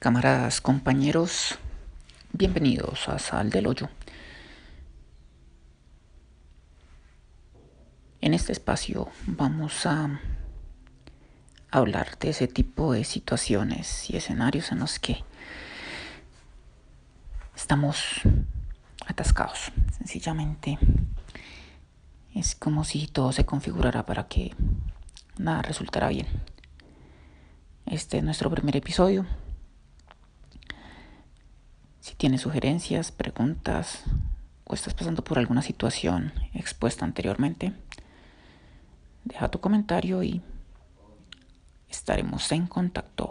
Camaradas, compañeros, bienvenidos a Sal del Hoyo. En este espacio vamos a hablar de ese tipo de situaciones y escenarios en los que estamos atascados. Sencillamente es como si todo se configurara para que nada resultara bien. Este es nuestro primer episodio. Tienes sugerencias, preguntas o estás pasando por alguna situación expuesta anteriormente, deja tu comentario y estaremos en contacto.